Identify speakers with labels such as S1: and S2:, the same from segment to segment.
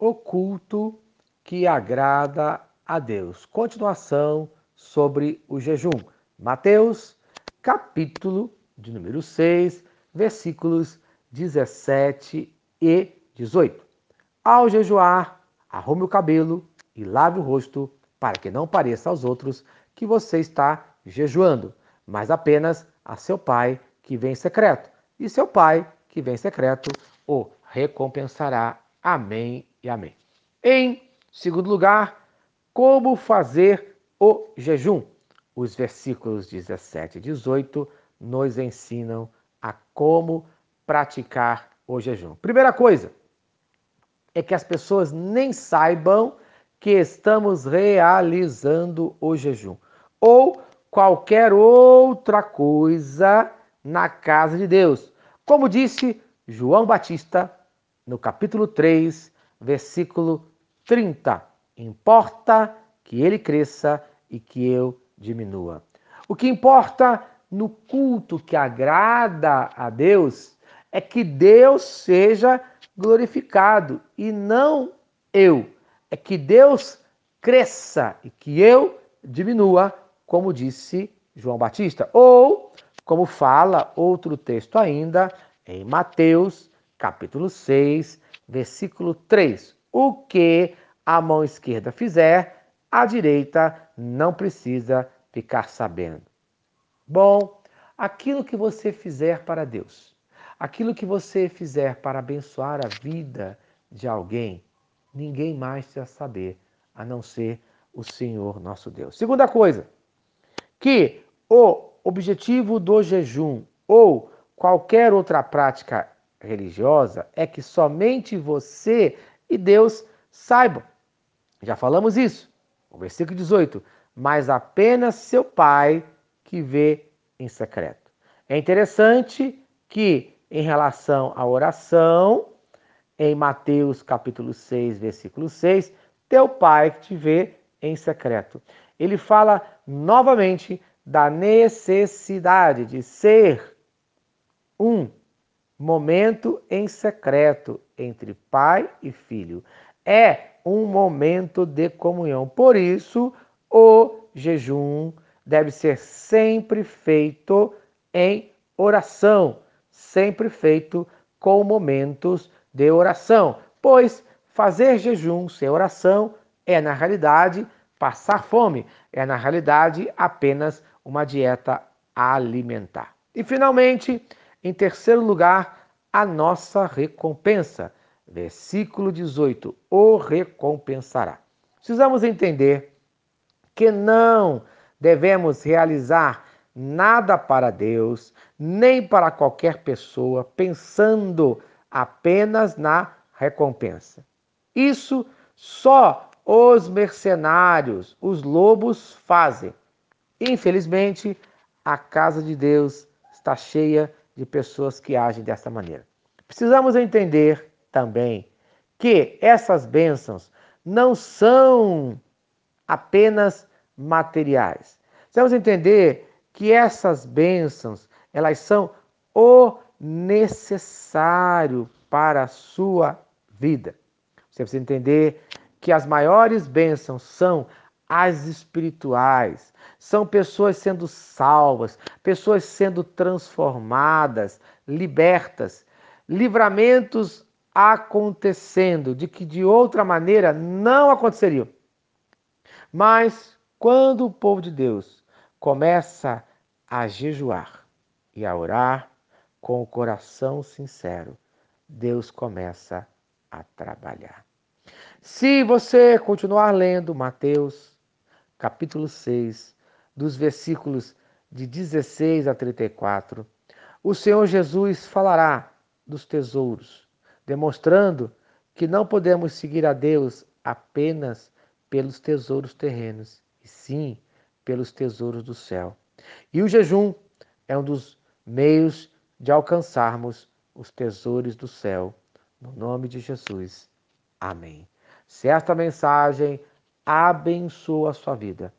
S1: o culto que agrada a Deus. Continuação sobre o jejum. Mateus, capítulo de número 6, versículos 17 e 18. Ao jejuar, arrume o cabelo e lave o rosto, para que não pareça aos outros que você está jejuando, mas apenas a seu pai que vem em secreto. E seu pai que vem em secreto o recompensará. Amém e amém. Em segundo lugar, como fazer o jejum? Os versículos 17 e 18 nos ensinam a como praticar o jejum. Primeira coisa é que as pessoas nem saibam que estamos realizando o jejum ou qualquer outra coisa na casa de Deus. Como disse João Batista no capítulo 3, versículo 30. Importa que ele cresça e que eu diminua. O que importa no culto que agrada a Deus é que Deus seja glorificado e não eu. É que Deus cresça e que eu diminua, como disse João Batista. Ou, como fala outro texto ainda, em Mateus, capítulo 6, versículo 3. O que a mão esquerda fizer, a direita não precisa ficar sabendo. Bom, aquilo que você fizer para Deus, aquilo que você fizer para abençoar a vida de alguém, ninguém mais precisa saber, a não ser o Senhor nosso Deus. Segunda coisa, que o objetivo do jejum ou qualquer outra prática religiosa é que somente você e Deus saibam. Já falamos isso. O versículo 18. Mas apenas seu pai que vê em secreto. É interessante que, em relação à oração, em Mateus capítulo 6, versículo 6, teu pai que te vê em secreto. Ele fala novamente da necessidade de ser um momento em secreto entre pai e filho. É um momento de comunhão. Por isso, o jejum deve ser sempre feito em oração, sempre feito com momentos de oração, pois fazer jejum sem oração é, na realidade, passar fome, é, na realidade, apenas uma dieta alimentar. E, finalmente, em terceiro lugar, a nossa recompensa. Versículo 18: O recompensará. Precisamos entender que não devemos realizar nada para Deus, nem para qualquer pessoa, pensando apenas na recompensa. Isso só os mercenários, os lobos fazem. Infelizmente, a casa de Deus está cheia de pessoas que agem dessa maneira. Precisamos entender também que essas bênçãos não são apenas materiais. Precisamos entender que essas bênçãos, elas são o necessário para a sua vida. Você precisa entender que as maiores bênçãos são as espirituais. São pessoas sendo salvas, pessoas sendo transformadas, libertas, livramentos acontecendo de que de outra maneira não aconteceriam. Mas quando o povo de Deus começa a jejuar e a orar com o coração sincero, Deus começa a trabalhar. Se você continuar lendo Mateus, capítulo 6, dos versículos de 16 a 34, o Senhor Jesus falará dos tesouros, demonstrando que não podemos seguir a Deus apenas pelos tesouros terrenos, e sim pelos tesouros do céu. E o jejum é um dos meios de alcançarmos os tesouros do céu. No nome de Jesus. Amém. Se esta mensagem abençoa a sua vida,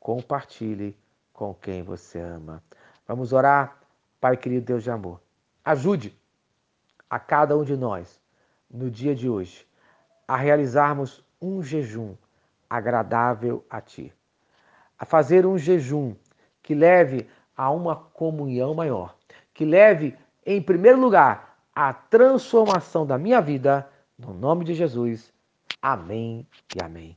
S1: compartilhe com quem você ama. Vamos orar, Pai querido Deus de amor. Ajude a cada um de nós, no dia de hoje, a realizarmos um jejum agradável a Ti, a fazer um jejum que leve a uma comunhão maior, que leve, em primeiro lugar, a transformação da minha vida, no nome de Jesus. Amém e amém.